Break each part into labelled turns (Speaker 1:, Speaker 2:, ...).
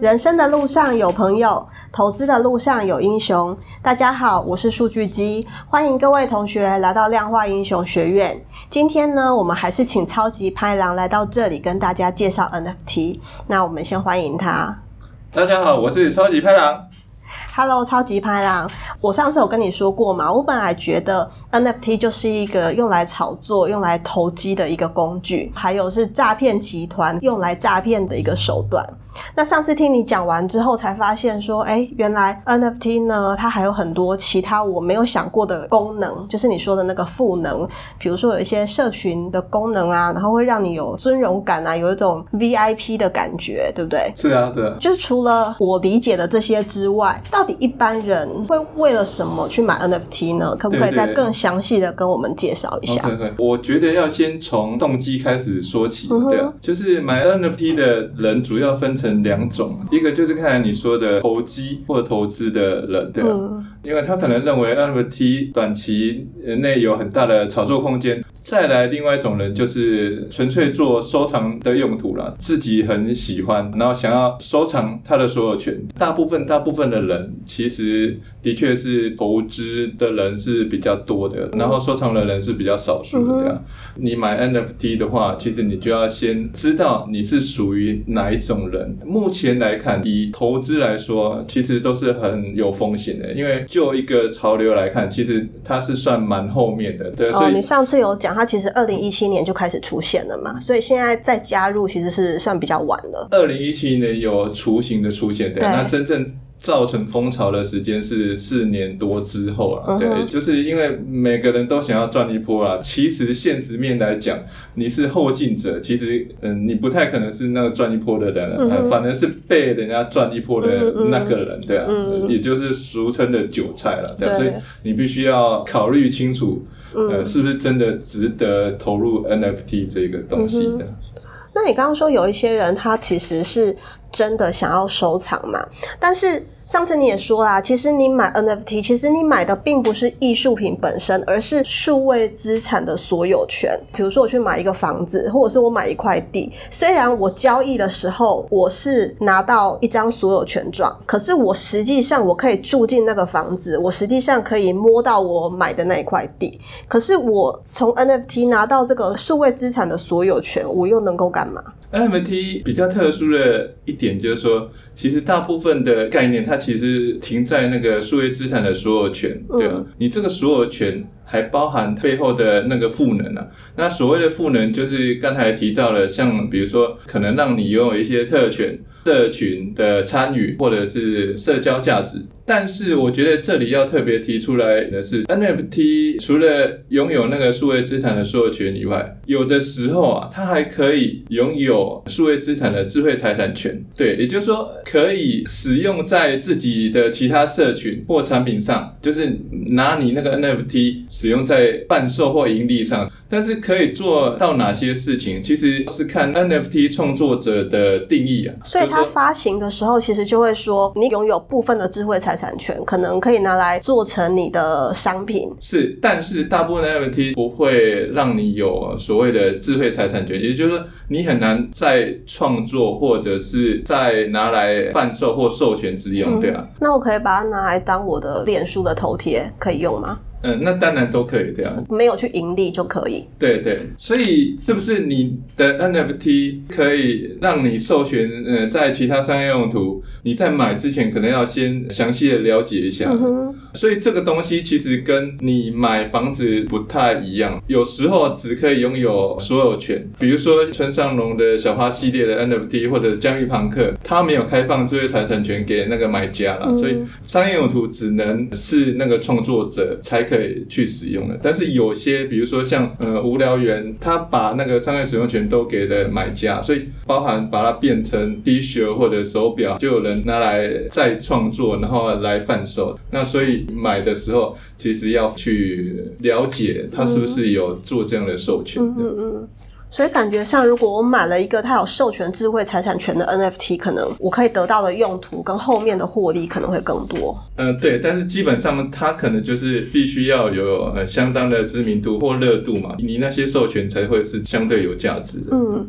Speaker 1: 人生的路上有朋友，投资的路上有英雄。大家好，我是数据机，欢迎各位同学来到量化英雄学院。今天呢，我们还是请超级拍郎来到这里跟大家介绍 NFT。那我们先欢迎他。
Speaker 2: 大家好，我是超级拍郎。
Speaker 1: Hello，超级拍郎。我上次有跟你说过嘛，我本来觉得 NFT 就是一个用来炒作、用来投机的一个工具，还有是诈骗集团用来诈骗的一个手段。那上次听你讲完之后，才发现说，哎，原来 NFT 呢，它还有很多其他我没有想过的功能，就是你说的那个赋能，比如说有一些社群的功能啊，然后会让你有尊荣感啊，有一种 VIP 的感觉，对不对？
Speaker 2: 是啊，对啊。
Speaker 1: 就是除了我理解的这些之外，到底一般人会为了什么去买 NFT 呢？可不可以再更详细的跟我们介绍一下？
Speaker 2: 对对，我觉得要先从动机开始说起，对啊，嗯，就是买 NFT 的人主要分成。两种，一个就是刚才你说的投机或投资的人，对吧？嗯、因为他可能认为 NFT 短期内有很大的炒作空间。再来，另外一种人就是纯粹做收藏的用途了，自己很喜欢，然后想要收藏他的所有权。大部分大部分的人其实的确是投资的人是比较多的，然后收藏的人是比较少数的。这样，你买 NFT 的话，其实你就要先知道你是属于哪一种人。目前来看，以投资来说，其实都是很有风险的，因为就一个潮流来看，其实它是算蛮后面的。对，所以、哦、
Speaker 1: 你上次有讲。它其实二零一七年就开始出现了嘛，所以现在再加入其实是算比较晚了。
Speaker 2: 二零一七年有雏形的出现，对，对那真正造成风潮的时间是四年多之后啊，对，就是因为每个人都想要赚一波啊。其实现实面来讲，你是后进者，其实嗯，你不太可能是那个赚一波的人，反而是被人家赚一波的那个人，对啊，嗯、也就是俗称的韭菜了，对，对所以你必须要考虑清楚。呃，是不是真的值得投入 NFT 这个东西的？
Speaker 1: 那你刚刚说有一些人他其实是真的想要收藏嘛，但是。上次你也说啦，其实你买 NFT，其实你买的并不是艺术品本身，而是数位资产的所有权。比如说我去买一个房子，或者是我买一块地，虽然我交易的时候我是拿到一张所有权状，可是我实际上我可以住进那个房子，我实际上可以摸到我买的那一块地。可是我从 NFT 拿到这个数位资产的所有权，我又能够干嘛
Speaker 2: ？NFT 比较特殊的一点就是说，其实大部分的概念它其实停在那个数位资产的所有权，对吧？你这个所有权还包含背后的那个赋能啊。那所谓的赋能就是刚才提到了，像比如说可能让你拥有一些特权。社群的参与或者是社交价值，但是我觉得这里要特别提出来的是，NFT 除了拥有那个数位资产的所有权以外，有的时候啊，它还可以拥有数位资产的智慧财产权。对，也就是说可以使用在自己的其他社群或产品上，就是拿你那个 NFT 使用在贩售或盈利上。但是可以做到哪些事情，其实是看 NFT 创作者的定义啊。
Speaker 1: 它发行的时候，其实就会说，你拥有部分的智慧财产权，可能可以拿来做成你的商品。
Speaker 2: 是，但是大部分的 NFT 不会让你有所谓的智慧财产权，也就是说，你很难再创作或者是再拿来贩售或授权之用，对啊。
Speaker 1: 那我可以把它拿来当我的脸书的头贴，可以用吗？
Speaker 2: 嗯，那当然都可以这样，
Speaker 1: 没有去盈利就可以。
Speaker 2: 对对，所以是不是你的 NFT 可以让你授权？呃，在其他商业用途，你在买之前可能要先详细的了解一下。所以这个东西其实跟你买房子不太一样，有时候只可以拥有所有权。比如说村上隆的小花系列的 NFT 或者姜育庞克，他没有开放智慧财产权给那个买家了，嗯、所以商业用途只能是那个创作者才可以去使用的。但是有些，比如说像呃无聊猿，他把那个商业使用权都给了买家，所以包含把它变成 T 恤或者手表，就有人拿来再创作，然后来贩售。那所以。买的时候，其实要去了解他是不是有做这样的授权的。嗯嗯嗯。
Speaker 1: 所以感觉上，如果我买了一个他有授权智慧财产权的 NFT，可能我可以得到的用途跟后面的获利可能会更多。
Speaker 2: 嗯，对。但是基本上，它可能就是必须要有呃相当的知名度或热度嘛，你那些授权才会是相对有价值的。嗯。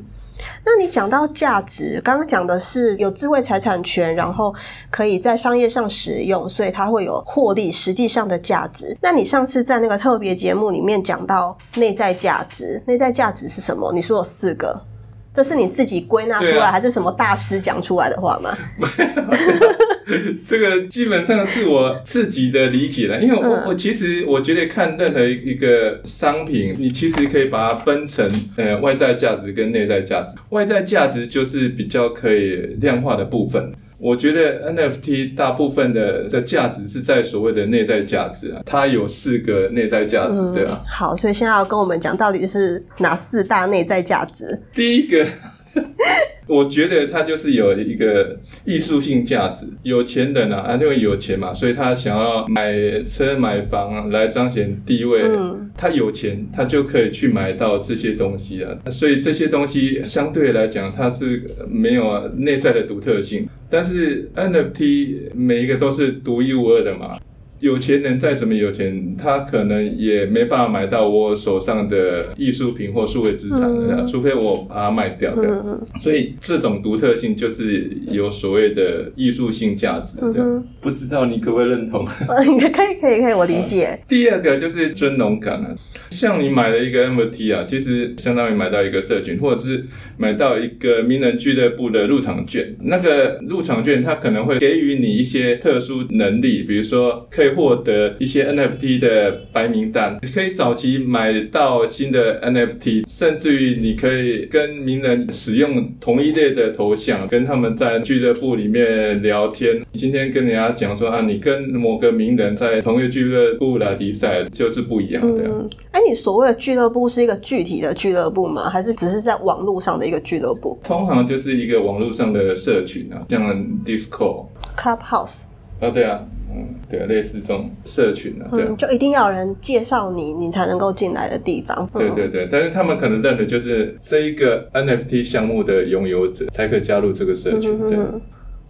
Speaker 1: 那你讲到价值，刚刚讲的是有智慧财产权，然后可以在商业上使用，所以它会有获利，实际上的价值。那你上次在那个特别节目里面讲到内在价值，内在价值是什么？你说有四个。这是你自己归纳出来，啊、还是什么大师讲出来的话吗？
Speaker 2: 这个基本上是我自己的理解了，因为我、嗯、我其实我觉得看任何一个商品，你其实可以把它分成呃外在价值跟内在价值。外在价值就是比较可以量化的部分。我觉得 NFT 大部分的的价值是在所谓的内在价值啊，它有四个内在价值，对啊？
Speaker 1: 好，所以现在要跟我们讲到底是哪四大内在价值？
Speaker 2: 第一个。我觉得他就是有一个艺术性价值。有钱人啊，因为有钱嘛，所以他想要买车买房来彰显地位。嗯，他有钱，他就可以去买到这些东西啊。所以这些东西相对来讲，它是没有内在的独特性。但是 NFT 每一个都是独一无二的嘛。有钱人再怎么有钱，他可能也没办法买到我手上的艺术品或数位资产，嗯、除非我把它卖掉。所以这种独特性就是有所谓的艺术性价值。不知道你可不可以认同？
Speaker 1: 可以，可以，可以，我理解。
Speaker 2: 第二个就是尊荣感啊，像你买了一个 NFT 啊，其实相当于买到一个社群，或者是买到一个名人俱乐部的入场券。那个入场券它可能会给予你一些特殊能力，比如说可以。获得一些 NFT 的白名单，你可以早期买到新的 NFT，甚至于你可以跟名人使用同一类的头像，跟他们在俱乐部里面聊天。今天跟人家讲说啊，你跟某个名人在同一个俱乐部来比赛，就是不一样的。
Speaker 1: 嗯，哎，你所谓的俱乐部是一个具体的俱乐部吗？还是只是在网络上的一个俱乐部？
Speaker 2: 通常就是一个网络上的社群啊，像 Discord、
Speaker 1: Clubhouse。
Speaker 2: 啊，对啊。嗯，对，类似这种社群啊，对啊，
Speaker 1: 嗯，就一定要有人介绍你，你才能够进来的地方。
Speaker 2: 对对对，但是他们可能认的就是这一个 NFT 项目的拥有者才可以加入这个社群，对。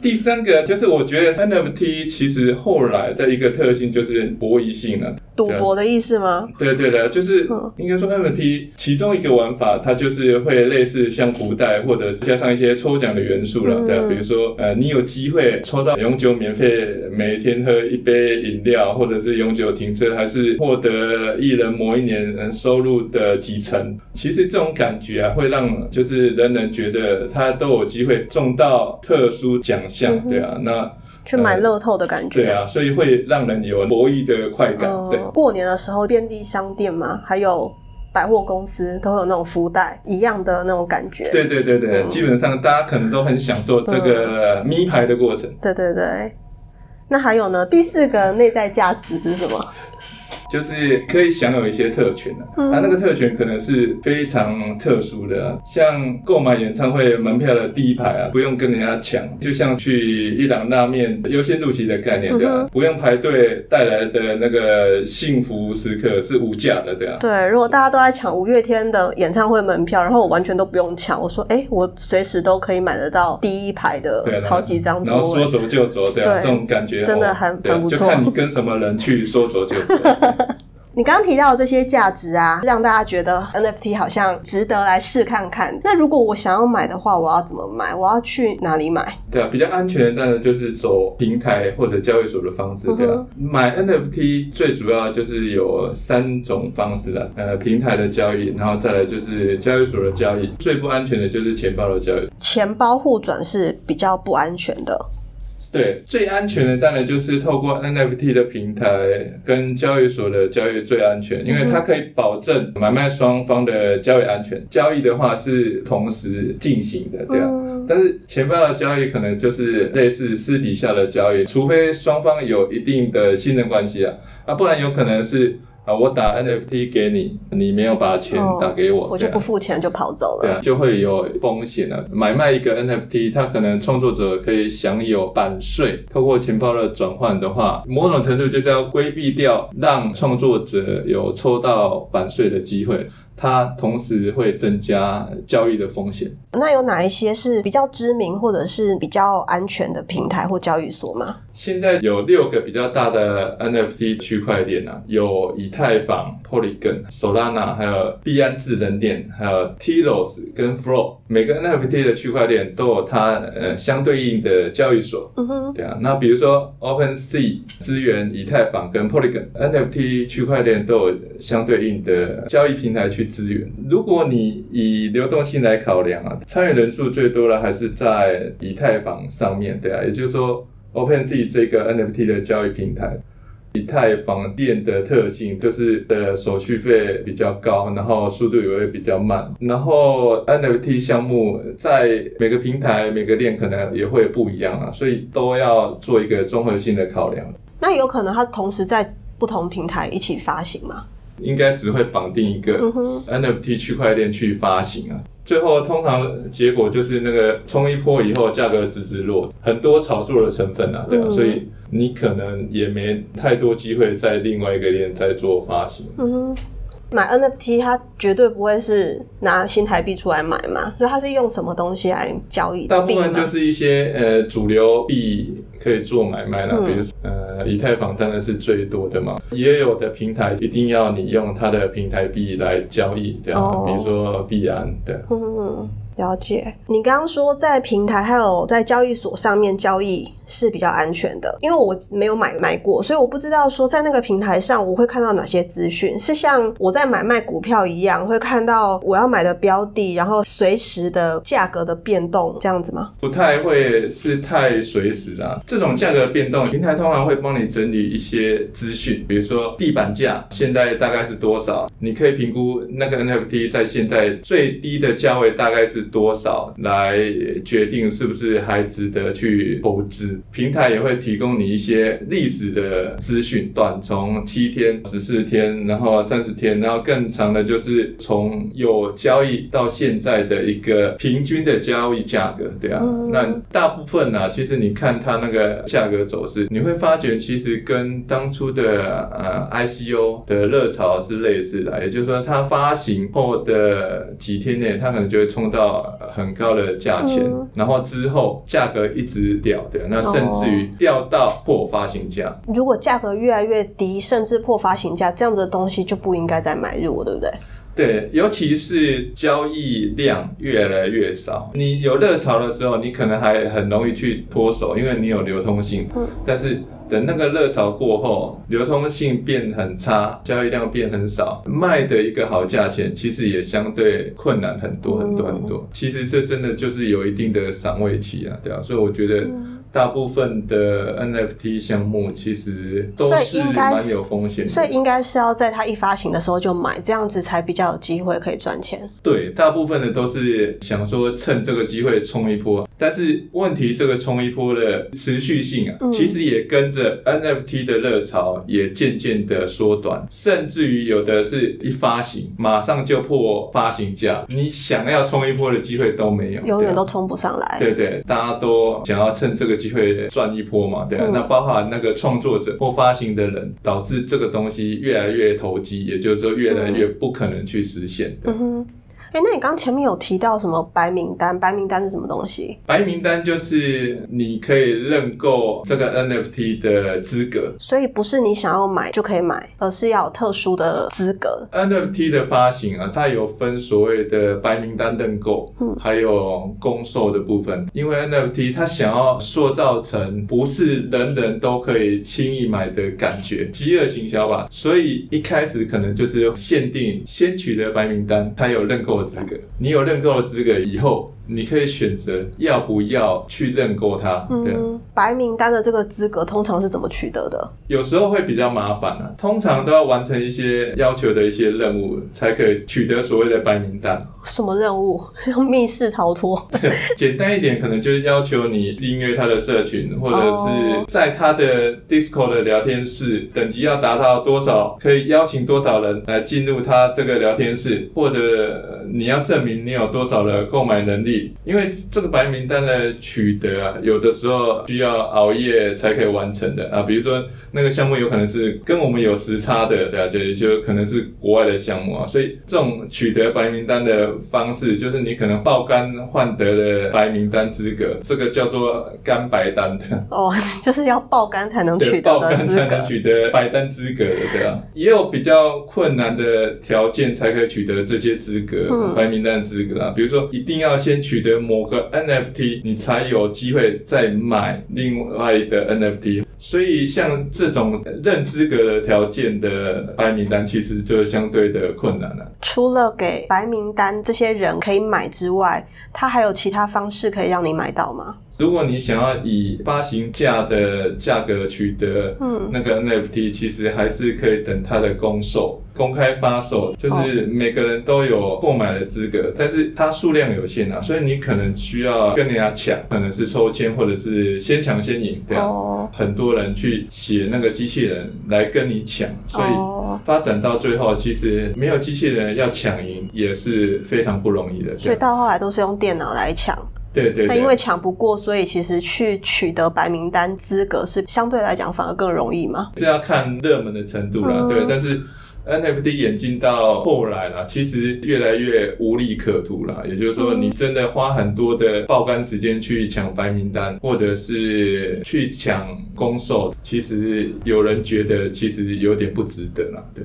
Speaker 2: 第三个就是，我觉得 NFT 其实后来的一个特性就是博弈性了。
Speaker 1: 赌博的意思吗？
Speaker 2: 对对对，就是应该说 NFT 其中一个玩法，它就是会类似像福袋，或者是加上一些抽奖的元素了，对啊，比如说呃，你有机会抽到永久免费每天喝一杯饮料，或者是永久停车，还是获得艺人某一年收入的几成。其实这种感觉啊，会让就是人人觉得他都有机会中到特殊奖项，对啊，那。
Speaker 1: 去买乐透的感觉，
Speaker 2: 对啊，所以会让人有博弈的快感。对，
Speaker 1: 过年的时候便利商店嘛，还有百货公司都有那种福袋一样的那种感觉。
Speaker 2: 对对对对，基本上大家可能都很享受这个咪牌的过程。
Speaker 1: 对对对，那还有呢？第四个内在价值是什么？
Speaker 2: 就是可以享有一些特权的，啊，那个特权可能是非常特殊的，像购买演唱会门票的第一排啊，不用跟人家抢，就像去伊朗拉面优先入席的概念，对吧？不用排队带来的那个幸福时刻是无价的，对吧？
Speaker 1: 对，如果大家都在抢五月天的演唱会门票，然后我完全都不用抢，我说，哎，我随时都可以买得到第一排的好几张座位，
Speaker 2: 然后说走就走，对啊，这种感觉
Speaker 1: 真的很很不错，
Speaker 2: 就看你跟什么人去说走就走。
Speaker 1: 你刚刚提到的这些价值啊，让大家觉得 NFT 好像值得来试看看。那如果我想要买的话，我要怎么买？我要去哪里买？
Speaker 2: 对啊，比较安全的当然就是走平台或者交易所的方式。对啊，嗯、买 NFT 最主要就是有三种方式啦，呃，平台的交易，然后再来就是交易所的交易。最不安全的就是钱包的交易。
Speaker 1: 钱包互转是比较不安全的。
Speaker 2: 对，最安全的当然就是透过 NFT 的平台跟交易所的交易最安全，因为它可以保证买卖双方的交易安全。交易的话是同时进行的，对啊。但是钱包的交易可能就是类似私底下的交易，除非双方有一定的信任关系啊，啊，不然有可能是。啊，我打 NFT 给你，你没有把钱打给我，
Speaker 1: 哦、我就不付钱就跑走了，
Speaker 2: 对啊，就会有风险了。买卖一个 NFT，它可能创作者可以享有版税，透过钱包的转换的话，某种程度就是要规避掉让创作者有抽到版税的机会。它同时会增加交易的风险。
Speaker 1: 那有哪一些是比较知名或者是比较安全的平台或交易所吗？
Speaker 2: 现在有六个比较大的 NFT 区块链啊，有以太坊、Polygon、Solana，还有币安智能链，还有 Telos 跟 Flow，每个 NFT 的区块链都有它呃相对应的交易所。嗯哼，对啊。那比如说 OpenSea 支援以太坊跟 Polygon，NFT 区块链都有相对应的交易平台去支援。如果你以流动性来考量啊，参与人数最多的还是在以太坊上面，对啊。也就是说，OpenSea 这个 NFT 的交易平台。以太坊链的特性就是的手续费比较高，然后速度也会比较慢。然后 NFT 项目在每个平台、每个链可能也会不一样啊，所以都要做一个综合性的考量。
Speaker 1: 那有可能它同时在不同平台一起发行吗？
Speaker 2: 应该只会绑定一个 NFT 区块链去发行啊。最后通常结果就是那个冲一波以后价格直直落，很多炒作的成分啊，对啊，所以。你可能也没太多机会在另外一个链再做发行。
Speaker 1: 买 NFT 它绝对不会是拿新台币出来买嘛，所以它是用什么东西来交易？
Speaker 2: 大部分就是一些呃主流币可以做买卖啦，嗯、比如说呃以太坊当然是最多的嘛，也有的平台一定要你用它的平台币来交易，对啊，哦、比如说币安，对。嗯
Speaker 1: 了解，你刚刚说在平台还有在交易所上面交易是比较安全的，因为我没有买卖过，所以我不知道说在那个平台上我会看到哪些资讯，是像我在买卖股票一样会看到我要买的标的，然后随时的价格的变动这样子吗？
Speaker 2: 不太会是太随时啊，这种价格的变动，平台通常会帮你整理一些资讯，比如说地板价现在大概是多少，你可以评估那个 NFT 在现在最低的价位大概是。多少来决定是不是还值得去投资？平台也会提供你一些历史的资讯，短从七天、十四天，然后三十天，然后更长的就是从有交易到现在的一个平均的交易价格，对啊。那大部分呢、啊，其实你看它那个价格走势，你会发觉其实跟当初的呃 ICO 的热潮是类似的，也就是说它发行后的几天内，它可能就会冲到。很高的价钱，嗯、然后之后价格一直掉，对，那甚至于掉到破发行价。
Speaker 1: 如果价格越来越低，甚至破发行价，这样子的东西就不应该再买入，对不对？
Speaker 2: 对，尤其是交易量越来越少，你有热潮的时候，你可能还很容易去脱手，因为你有流通性。嗯，但是。等那个热潮过后，流通性变很差，交易量变很少，卖的一个好价钱，其实也相对困难很多很多很多。其实这真的就是有一定的赏味期啊，对啊，所以我觉得。大部分的 NFT 项目其实都是蛮有风险的，
Speaker 1: 所以应该是要在它一发行的时候就买，这样子才比较有机会可以赚钱。
Speaker 2: 对，大部分的都是想说趁这个机会冲一波，但是问题这个冲一波的持续性啊，嗯、其实也跟着 NFT 的热潮也渐渐的缩短，甚至于有的是一发行马上就破发行价，你想要冲一波的机会都没有，
Speaker 1: 永远都冲不上来。
Speaker 2: 对对，大家都想要趁这个。机会赚一波嘛，对啊，嗯、那包含那个创作者或发行的人，导致这个东西越来越投机，也就是说越来越不可能去实现的。嗯
Speaker 1: 哎，那你刚前面有提到什么白名单？白名单是什么东西？
Speaker 2: 白名单就是你可以认购这个 NFT 的资格，
Speaker 1: 所以不是你想要买就可以买，而是要有特殊的资格。
Speaker 2: NFT 的发行啊，它有分所谓的白名单认购，嗯，还有公售的部分。因为 NFT 它想要塑造成不是人人都可以轻易买的感觉，饥饿行销吧，所以一开始可能就是限定先取得白名单，它有认购资格，你有认购的资格以后。你可以选择要不要去认购它。对，嗯，
Speaker 1: 白名单的这个资格通常是怎么取得的？
Speaker 2: 有时候会比较麻烦啊，通常都要完成一些要求的一些任务，才可以取得所谓的白名单。
Speaker 1: 什么任务？用密室逃脱？
Speaker 2: 简单一点，可能就是要求你订阅他的社群，或者是在他的 Discord 的聊天室，等级要达到多少，可以邀请多少人来进入他这个聊天室，或者你要证明你有多少的购买能力。因为这个白名单的取得啊，有的时候需要熬夜才可以完成的啊。比如说那个项目有可能是跟我们有时差的，对啊，就就可能是国外的项目啊。所以这种取得白名单的方式，就是你可能爆肝换得的白名单资格，这个叫做肝白单的。
Speaker 1: 哦，就是要爆肝才能取得
Speaker 2: 爆肝才能取得白单资格的，对啊。也有比较困难的条件才可以取得这些资格，嗯、白名单资格啊。比如说，一定要先取得某个 NFT，你才有机会再买另外的 NFT。所以，像这种认资格的条件的白名单，其实就相对的困难了。
Speaker 1: 除了给白名单这些人可以买之外，他还有其他方式可以让你买到吗？
Speaker 2: 如果你想要以发行价的价格取得那个 NFT，其实还是可以等它的公售、公开发售，就是每个人都有购买的资格，但是它数量有限啊，所以你可能需要跟人家抢，可能是抽签或者是先抢先赢，对啊，很多人去写那个机器人来跟你抢，所以发展到最后，其实没有机器人要抢赢也是非常不容易的，
Speaker 1: 所以到后来都是用电脑来抢。
Speaker 2: 对对，对，
Speaker 1: 但因为抢不过，所以其实去取得白名单资格是相对来讲反而更容易嘛？
Speaker 2: 这要看热门的程度啦，嗯、对。但是 NFT 演进到后来啦，其实越来越无利可图啦。也就是说，你真的花很多的爆肝时间去抢白名单，或者是去抢公售，其实有人觉得其实有点不值得啦，对。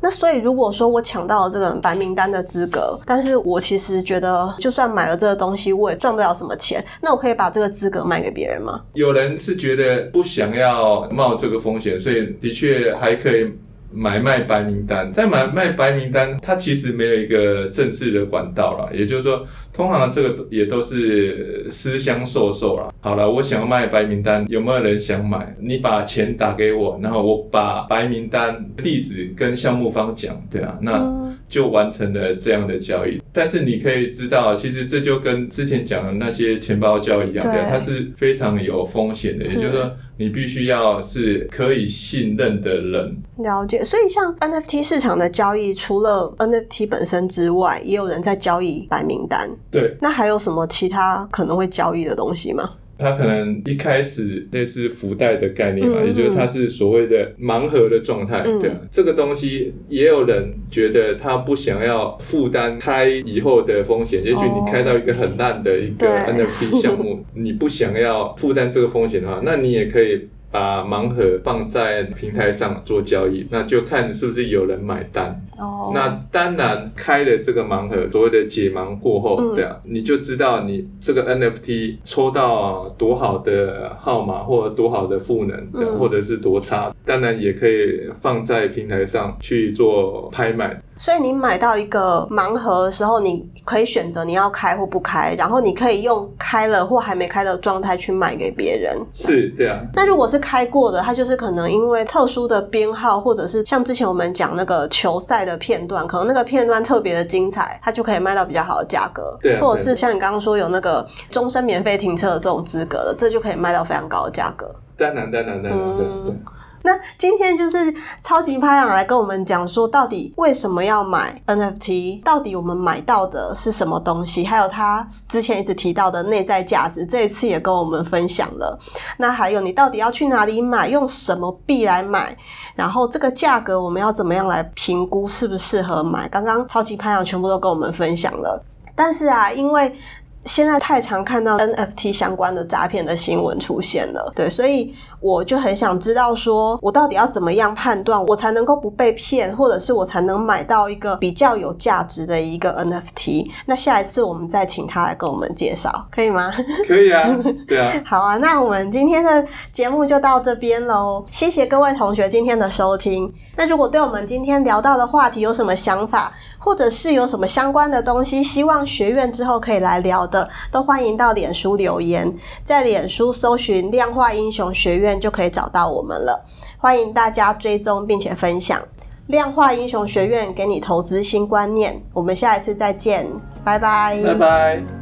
Speaker 1: 那所以，如果说我抢到了这个白名单的资格，但是我其实觉得，就算买了这个东西，我也赚不了什么钱。那我可以把这个资格卖给别人吗？
Speaker 2: 有人是觉得不想要冒这个风险，所以的确还可以。买卖白名单，但买卖白名单，它其实没有一个正式的管道啦。也就是说，通常这个也都是私相授受啦。好了，我想要卖白名单，有没有人想买？你把钱打给我，然后我把白名单地址跟项目方讲，对啊，那就完成了这样的交易。但是你可以知道，其实这就跟之前讲的那些钱包交易一样，对，它是非常有风险的。也就是说，你必须要是可以信任的人。
Speaker 1: 了解。所以，像 NFT 市场的交易，除了 NFT 本身之外，也有人在交易白名单。
Speaker 2: 对。
Speaker 1: 那还有什么其他可能会交易的东西吗？
Speaker 2: 它可能一开始类似福袋的概念嘛，嗯嗯，也就是它是所谓的盲盒的状态，对啊。这个东西也有人觉得他不想要负担开以后的风险，也许你开到一个很烂的一个 NFT 项目，你不想要负担这个风险的话，那你也可以。把盲盒放在平台上做交易，那就看是不是有人买单。哦，那当然开了这个盲盒，所谓的解盲过后，嗯、对啊，你就知道你这个 NFT 抽到多好的号码，或者多好的赋能，嗯、或者是多差。当然也可以放在平台上去做拍卖。
Speaker 1: 所以你买到一个盲盒的时候，你可以选择你要开或不开，然后你可以用开了或还没开的状态去卖给别人。
Speaker 2: 是，对啊。
Speaker 1: 那如果是开过的，它就是可能因为特殊的编号，或者是像之前我们讲那个球赛的片段，可能那个片段特别的精彩，它就可以卖到比较好的价格。
Speaker 2: 对啊。
Speaker 1: 或者是像你刚刚说有那个终身免费停车的这种资格的，这就可以卖到非常高的价格。
Speaker 2: 当然，当然，当然，对对。
Speaker 1: 那今天就是超级拍档来跟我们讲说，到底为什么要买 NFT？到底我们买到的是什么东西？还有他之前一直提到的内在价值，这一次也跟我们分享了。那还有你到底要去哪里买？用什么币来买？然后这个价格我们要怎么样来评估适不适合买？刚刚超级拍档全部都跟我们分享了。但是啊，因为现在太常看到 NFT 相关的诈骗的新闻出现了，对，所以我就很想知道，说我到底要怎么样判断，我才能够不被骗，或者是我才能买到一个比较有价值的一个 NFT。那下一次我们再请他来跟我们介绍，可以吗？
Speaker 2: 可以啊，对啊。
Speaker 1: 好啊，那我们今天的节目就到这边喽，谢谢各位同学今天的收听。那如果对我们今天聊到的话题有什么想法，或者是有什么相关的东西，希望学院之后可以来聊的，都欢迎到脸书留言，在脸书搜寻“量化英雄学”就可以找到我们了。欢迎大家追踪并且分享“量化英雄学院”，给你投资新观念。我们下一次再见，拜拜，
Speaker 2: 拜拜。